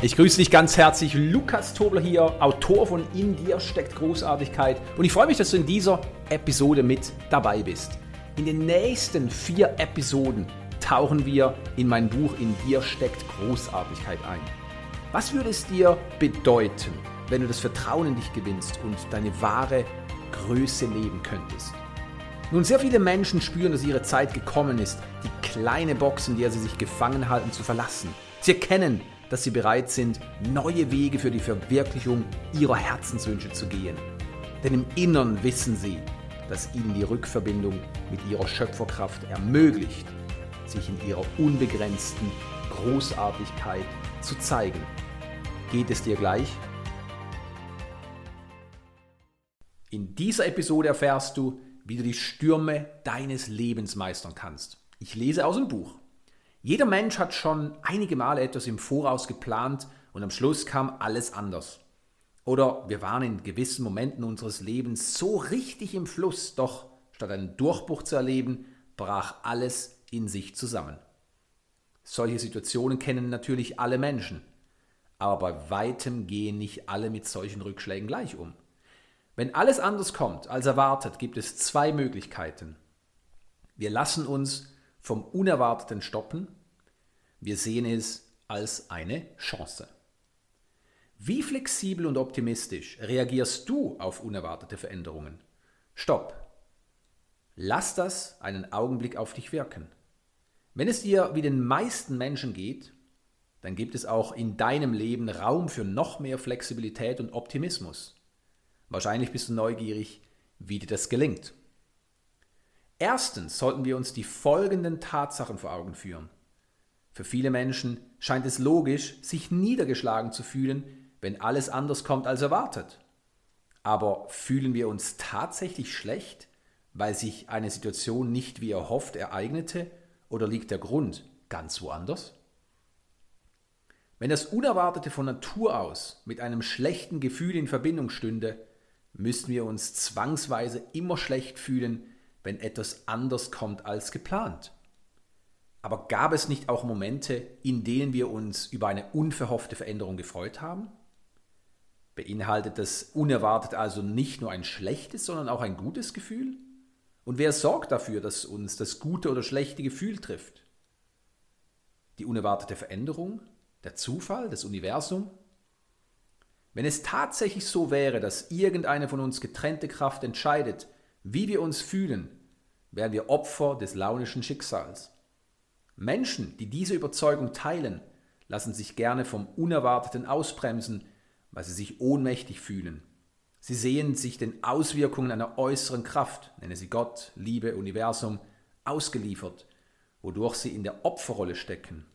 Ich grüße dich ganz herzlich, Lukas Tobler hier, Autor von In dir steckt Großartigkeit und ich freue mich, dass du in dieser Episode mit dabei bist. In den nächsten vier Episoden tauchen wir in mein Buch In dir steckt Großartigkeit ein. Was würde es dir bedeuten, wenn du das Vertrauen in dich gewinnst und deine wahre Größe leben könntest? Nun, sehr viele Menschen spüren, dass ihre Zeit gekommen ist, die kleine Box, in der sie sich gefangen halten, zu verlassen. Sie erkennen, dass sie bereit sind, neue Wege für die Verwirklichung ihrer Herzenswünsche zu gehen. Denn im Innern wissen sie, dass ihnen die Rückverbindung mit ihrer Schöpferkraft ermöglicht, sich in ihrer unbegrenzten Großartigkeit zu zeigen. Geht es dir gleich? In dieser Episode erfährst du, wie du die Stürme deines Lebens meistern kannst. Ich lese aus dem Buch. Jeder Mensch hat schon einige Male etwas im Voraus geplant und am Schluss kam alles anders. Oder wir waren in gewissen Momenten unseres Lebens so richtig im Fluss, doch statt einen Durchbruch zu erleben, brach alles in sich zusammen. Solche Situationen kennen natürlich alle Menschen, aber bei weitem gehen nicht alle mit solchen Rückschlägen gleich um. Wenn alles anders kommt als erwartet, gibt es zwei Möglichkeiten. Wir lassen uns vom Unerwarteten stoppen. Wir sehen es als eine Chance. Wie flexibel und optimistisch reagierst du auf unerwartete Veränderungen? Stopp. Lass das einen Augenblick auf dich wirken. Wenn es dir wie den meisten Menschen geht, dann gibt es auch in deinem Leben Raum für noch mehr Flexibilität und Optimismus. Wahrscheinlich bist du neugierig, wie dir das gelingt. Erstens sollten wir uns die folgenden Tatsachen vor Augen führen. Für viele Menschen scheint es logisch, sich niedergeschlagen zu fühlen, wenn alles anders kommt als erwartet. Aber fühlen wir uns tatsächlich schlecht, weil sich eine Situation nicht wie erhofft ereignete, oder liegt der Grund ganz woanders? Wenn das Unerwartete von Natur aus mit einem schlechten Gefühl in Verbindung stünde, müssten wir uns zwangsweise immer schlecht fühlen, wenn etwas anders kommt als geplant. Aber gab es nicht auch Momente, in denen wir uns über eine unverhoffte Veränderung gefreut haben? Beinhaltet das unerwartet also nicht nur ein schlechtes, sondern auch ein gutes Gefühl? Und wer sorgt dafür, dass uns das gute oder schlechte Gefühl trifft? Die unerwartete Veränderung? Der Zufall? Das Universum? Wenn es tatsächlich so wäre, dass irgendeine von uns getrennte Kraft entscheidet, wie wir uns fühlen, wären wir Opfer des launischen Schicksals. Menschen, die diese Überzeugung teilen, lassen sich gerne vom Unerwarteten ausbremsen, weil sie sich ohnmächtig fühlen. Sie sehen sich den Auswirkungen einer äußeren Kraft, nenne sie Gott, Liebe, Universum, ausgeliefert, wodurch sie in der Opferrolle stecken.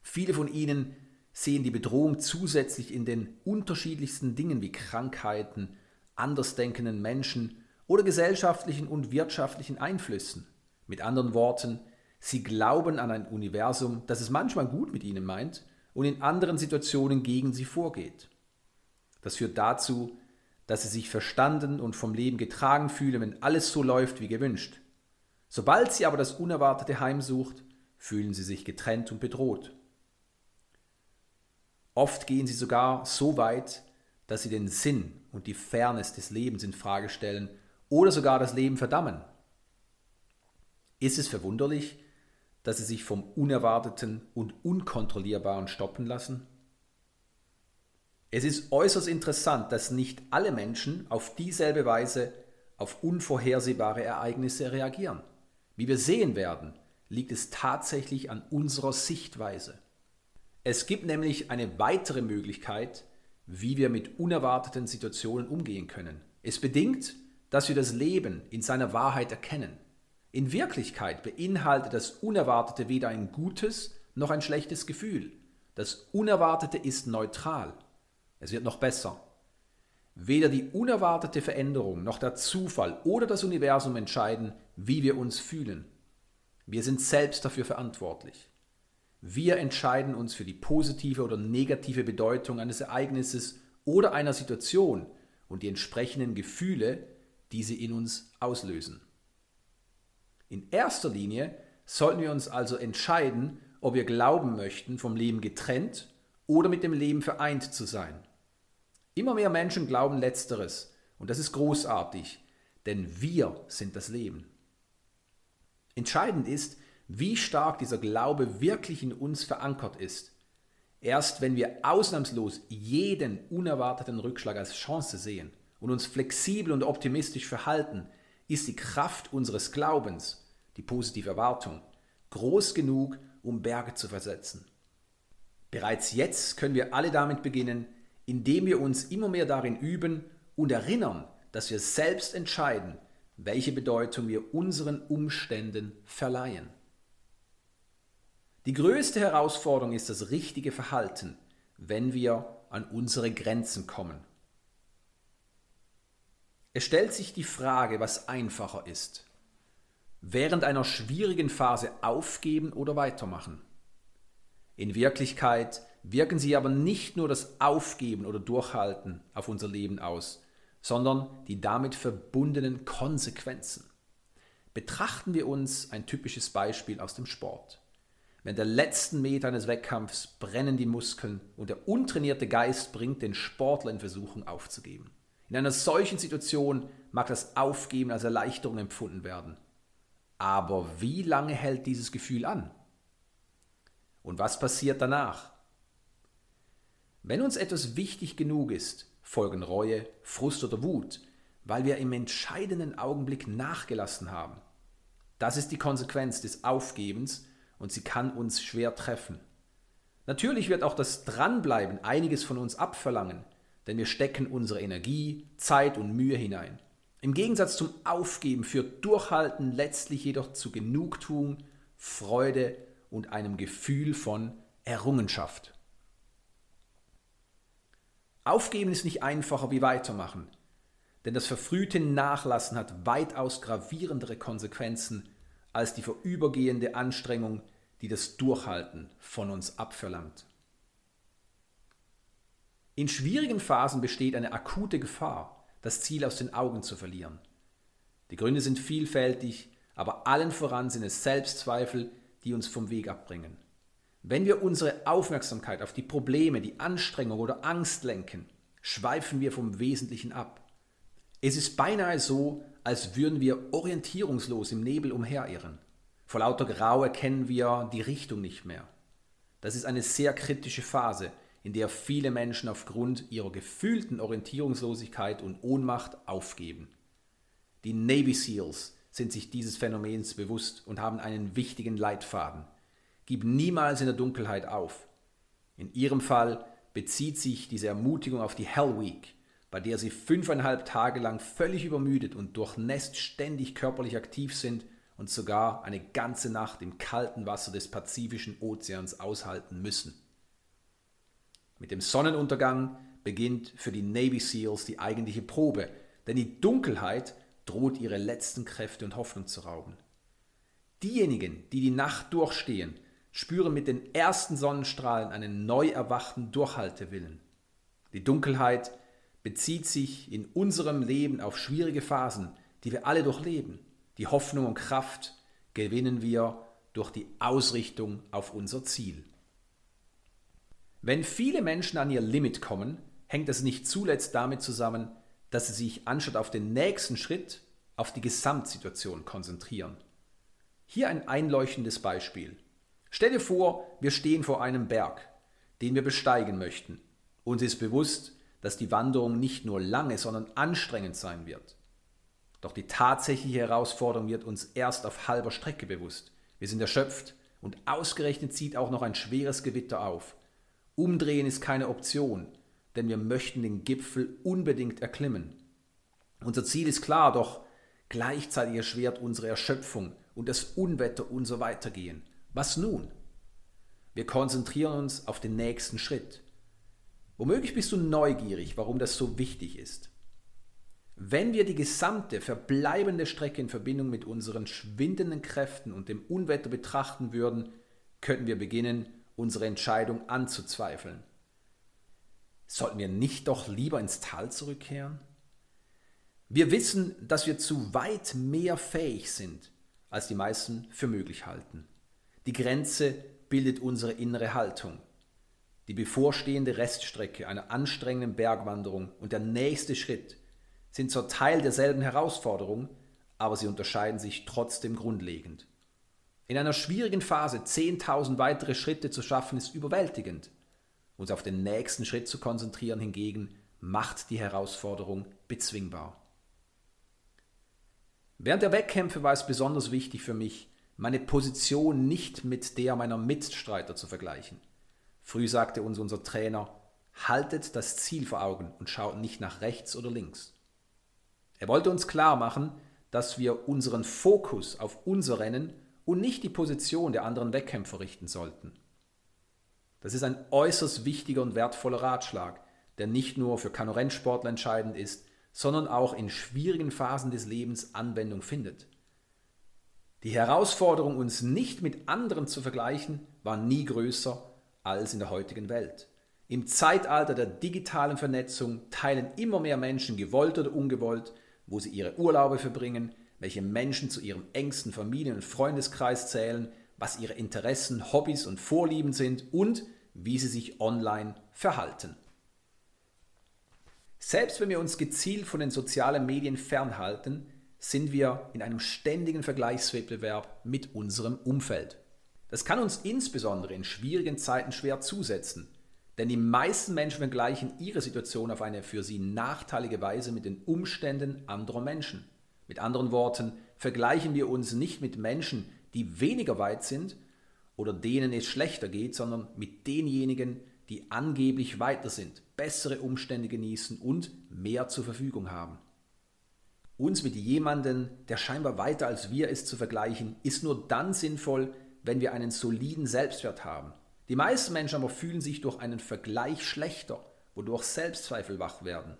Viele von ihnen sehen die Bedrohung zusätzlich in den unterschiedlichsten Dingen wie Krankheiten, andersdenkenden Menschen oder gesellschaftlichen und wirtschaftlichen Einflüssen. Mit anderen Worten, sie glauben an ein Universum, das es manchmal gut mit ihnen meint und in anderen Situationen gegen sie vorgeht. Das führt dazu, dass sie sich verstanden und vom Leben getragen fühlen, wenn alles so läuft wie gewünscht. Sobald sie aber das Unerwartete heimsucht, fühlen sie sich getrennt und bedroht. Oft gehen sie sogar so weit, dass sie den Sinn und die Fairness des Lebens in Frage stellen oder sogar das Leben verdammen. Ist es verwunderlich, dass sie sich vom Unerwarteten und Unkontrollierbaren stoppen lassen? Es ist äußerst interessant, dass nicht alle Menschen auf dieselbe Weise auf unvorhersehbare Ereignisse reagieren. Wie wir sehen werden, liegt es tatsächlich an unserer Sichtweise. Es gibt nämlich eine weitere Möglichkeit, wie wir mit unerwarteten Situationen umgehen können. Es bedingt, dass wir das Leben in seiner Wahrheit erkennen. In Wirklichkeit beinhaltet das Unerwartete weder ein gutes noch ein schlechtes Gefühl. Das Unerwartete ist neutral. Es wird noch besser. Weder die unerwartete Veränderung noch der Zufall oder das Universum entscheiden, wie wir uns fühlen. Wir sind selbst dafür verantwortlich. Wir entscheiden uns für die positive oder negative Bedeutung eines Ereignisses oder einer Situation und die entsprechenden Gefühle, die sie in uns auslösen. In erster Linie sollten wir uns also entscheiden, ob wir glauben möchten, vom Leben getrennt oder mit dem Leben vereint zu sein. Immer mehr Menschen glauben letzteres und das ist großartig, denn wir sind das Leben. Entscheidend ist, wie stark dieser Glaube wirklich in uns verankert ist. Erst wenn wir ausnahmslos jeden unerwarteten Rückschlag als Chance sehen und uns flexibel und optimistisch verhalten, ist die Kraft unseres Glaubens, die positive Erwartung, groß genug, um Berge zu versetzen. Bereits jetzt können wir alle damit beginnen, indem wir uns immer mehr darin üben und erinnern, dass wir selbst entscheiden, welche Bedeutung wir unseren Umständen verleihen. Die größte Herausforderung ist das richtige Verhalten, wenn wir an unsere Grenzen kommen. Es stellt sich die Frage, was einfacher ist. Während einer schwierigen Phase aufgeben oder weitermachen. In Wirklichkeit wirken sie aber nicht nur das Aufgeben oder Durchhalten auf unser Leben aus, sondern die damit verbundenen Konsequenzen. Betrachten wir uns ein typisches Beispiel aus dem Sport. Während der letzten Meter eines Wettkampfs brennen die Muskeln und der untrainierte Geist bringt den Sportler in Versuchung aufzugeben. In einer solchen Situation mag das Aufgeben als Erleichterung empfunden werden. Aber wie lange hält dieses Gefühl an? Und was passiert danach? Wenn uns etwas wichtig genug ist, folgen Reue, Frust oder Wut, weil wir im entscheidenden Augenblick nachgelassen haben. Das ist die Konsequenz des Aufgebens und sie kann uns schwer treffen. Natürlich wird auch das Dranbleiben einiges von uns abverlangen, denn wir stecken unsere Energie, Zeit und Mühe hinein. Im Gegensatz zum Aufgeben führt Durchhalten letztlich jedoch zu Genugtuung, Freude und einem Gefühl von Errungenschaft. Aufgeben ist nicht einfacher wie weitermachen, denn das verfrühte Nachlassen hat weitaus gravierendere Konsequenzen als die vorübergehende Anstrengung, die das Durchhalten von uns abverlangt. In schwierigen Phasen besteht eine akute Gefahr, das Ziel aus den Augen zu verlieren. Die Gründe sind vielfältig, aber allen voran sind es Selbstzweifel, die uns vom Weg abbringen. Wenn wir unsere Aufmerksamkeit auf die Probleme, die Anstrengung oder Angst lenken, schweifen wir vom Wesentlichen ab. Es ist beinahe so, als würden wir orientierungslos im Nebel umherirren. Vor lauter Grau erkennen wir die Richtung nicht mehr. Das ist eine sehr kritische Phase, in der viele Menschen aufgrund ihrer gefühlten Orientierungslosigkeit und Ohnmacht aufgeben. Die Navy SEALs sind sich dieses Phänomens bewusst und haben einen wichtigen Leitfaden. Gib niemals in der Dunkelheit auf. In ihrem Fall bezieht sich diese Ermutigung auf die Hell Week, bei der sie fünfeinhalb Tage lang völlig übermüdet und durchnässt ständig körperlich aktiv sind und sogar eine ganze Nacht im kalten Wasser des Pazifischen Ozeans aushalten müssen. Mit dem Sonnenuntergang beginnt für die Navy SEALs die eigentliche Probe, denn die Dunkelheit droht ihre letzten Kräfte und Hoffnung zu rauben. Diejenigen, die die Nacht durchstehen, spüren mit den ersten Sonnenstrahlen einen neu erwachten Durchhaltewillen. Die Dunkelheit bezieht sich in unserem Leben auf schwierige Phasen, die wir alle durchleben. Die Hoffnung und Kraft gewinnen wir durch die Ausrichtung auf unser Ziel. Wenn viele Menschen an ihr Limit kommen, hängt es nicht zuletzt damit zusammen, dass sie sich anstatt auf den nächsten Schritt auf die Gesamtsituation konzentrieren. Hier ein einleuchtendes Beispiel. Stell dir vor, wir stehen vor einem Berg, den wir besteigen möchten. Uns ist bewusst, dass die Wanderung nicht nur lange, sondern anstrengend sein wird. Doch die tatsächliche Herausforderung wird uns erst auf halber Strecke bewusst. Wir sind erschöpft und ausgerechnet zieht auch noch ein schweres Gewitter auf. Umdrehen ist keine Option, denn wir möchten den Gipfel unbedingt erklimmen. Unser Ziel ist klar, doch gleichzeitig erschwert unsere Erschöpfung und das Unwetter unser Weitergehen. Was nun? Wir konzentrieren uns auf den nächsten Schritt. Womöglich bist du neugierig, warum das so wichtig ist. Wenn wir die gesamte verbleibende Strecke in Verbindung mit unseren schwindenden Kräften und dem Unwetter betrachten würden, könnten wir beginnen, unsere Entscheidung anzuzweifeln. Sollten wir nicht doch lieber ins Tal zurückkehren? Wir wissen, dass wir zu weit mehr fähig sind, als die meisten für möglich halten. Die Grenze bildet unsere innere Haltung. die bevorstehende Reststrecke einer anstrengenden Bergwanderung und der nächste Schritt sind zwar Teil derselben Herausforderung, aber sie unterscheiden sich trotzdem grundlegend. In einer schwierigen Phase 10.000 weitere Schritte zu schaffen, ist überwältigend. Uns auf den nächsten Schritt zu konzentrieren hingegen macht die Herausforderung bezwingbar. Während der Wettkämpfe war es besonders wichtig für mich, meine Position nicht mit der meiner Mitstreiter zu vergleichen. Früh sagte uns unser Trainer, haltet das Ziel vor Augen und schaut nicht nach rechts oder links. Er wollte uns klar machen, dass wir unseren Fokus auf unser Rennen und nicht die Position der anderen Wettkämpfer richten sollten. Das ist ein äußerst wichtiger und wertvoller Ratschlag, der nicht nur für Kanorennsportler entscheidend ist, sondern auch in schwierigen Phasen des Lebens Anwendung findet. Die Herausforderung, uns nicht mit anderen zu vergleichen, war nie größer als in der heutigen Welt. Im Zeitalter der digitalen Vernetzung teilen immer mehr Menschen, gewollt oder ungewollt, wo sie ihre Urlaube verbringen, welche Menschen zu ihrem engsten Familien- und Freundeskreis zählen, was ihre Interessen, Hobbys und Vorlieben sind und wie sie sich online verhalten. Selbst wenn wir uns gezielt von den sozialen Medien fernhalten, sind wir in einem ständigen Vergleichswettbewerb mit unserem Umfeld. Das kann uns insbesondere in schwierigen Zeiten schwer zusetzen, denn die meisten Menschen vergleichen ihre Situation auf eine für sie nachteilige Weise mit den Umständen anderer Menschen. Mit anderen Worten, vergleichen wir uns nicht mit Menschen, die weniger weit sind oder denen es schlechter geht, sondern mit denjenigen, die angeblich weiter sind, bessere Umstände genießen und mehr zur Verfügung haben. Uns mit jemandem, der scheinbar weiter als wir ist, zu vergleichen, ist nur dann sinnvoll, wenn wir einen soliden Selbstwert haben. Die meisten Menschen aber fühlen sich durch einen Vergleich schlechter, wodurch Selbstzweifel wach werden.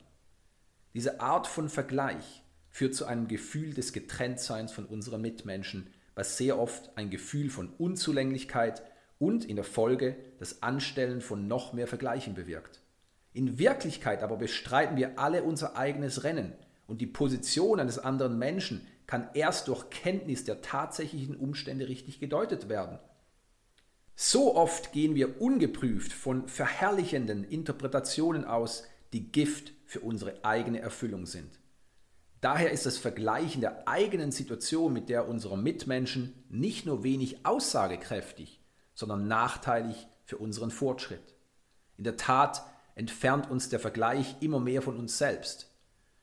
Diese Art von Vergleich führt zu einem Gefühl des Getrenntseins von unseren Mitmenschen, was sehr oft ein Gefühl von Unzulänglichkeit und in der Folge das Anstellen von noch mehr Vergleichen bewirkt. In Wirklichkeit aber bestreiten wir alle unser eigenes Rennen und die Position eines anderen Menschen kann erst durch Kenntnis der tatsächlichen Umstände richtig gedeutet werden. So oft gehen wir ungeprüft von verherrlichenden Interpretationen aus, die Gift für unsere eigene Erfüllung sind. Daher ist das Vergleichen der eigenen Situation mit der unserer Mitmenschen nicht nur wenig aussagekräftig, sondern nachteilig für unseren Fortschritt. In der Tat entfernt uns der Vergleich immer mehr von uns selbst.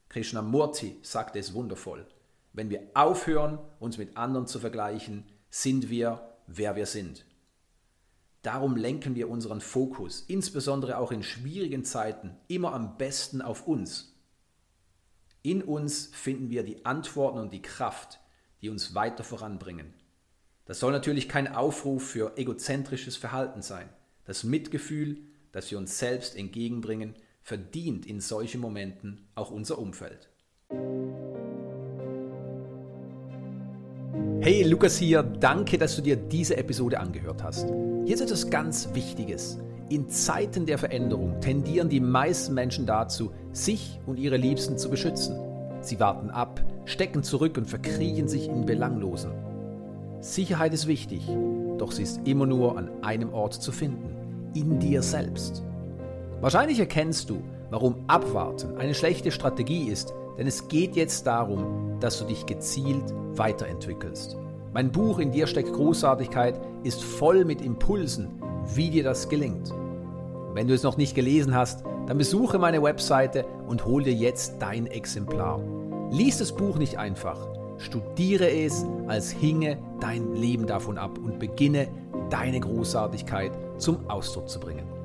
Krishnamurti sagte es wundervoll. Wenn wir aufhören, uns mit anderen zu vergleichen, sind wir, wer wir sind. Darum lenken wir unseren Fokus, insbesondere auch in schwierigen Zeiten, immer am besten auf uns in uns finden wir die Antworten und die Kraft, die uns weiter voranbringen. Das soll natürlich kein Aufruf für egozentrisches Verhalten sein. Das Mitgefühl, das wir uns selbst entgegenbringen, verdient in solchen Momenten auch unser Umfeld. Hey, Lukas hier, danke, dass du dir diese Episode angehört hast. Hier ist etwas ganz Wichtiges. In Zeiten der Veränderung tendieren die meisten Menschen dazu, sich und ihre Liebsten zu beschützen. Sie warten ab, stecken zurück und verkriechen sich in Belanglosen. Sicherheit ist wichtig, doch sie ist immer nur an einem Ort zu finden, in dir selbst. Wahrscheinlich erkennst du, warum Abwarten eine schlechte Strategie ist, denn es geht jetzt darum, dass du dich gezielt weiterentwickelst. Mein Buch In dir steckt Großartigkeit ist voll mit Impulsen, wie dir das gelingt. Wenn du es noch nicht gelesen hast, dann besuche meine Webseite und hol dir jetzt dein Exemplar. Lies das Buch nicht einfach, studiere es, als hinge dein Leben davon ab und beginne deine Großartigkeit zum Ausdruck zu bringen.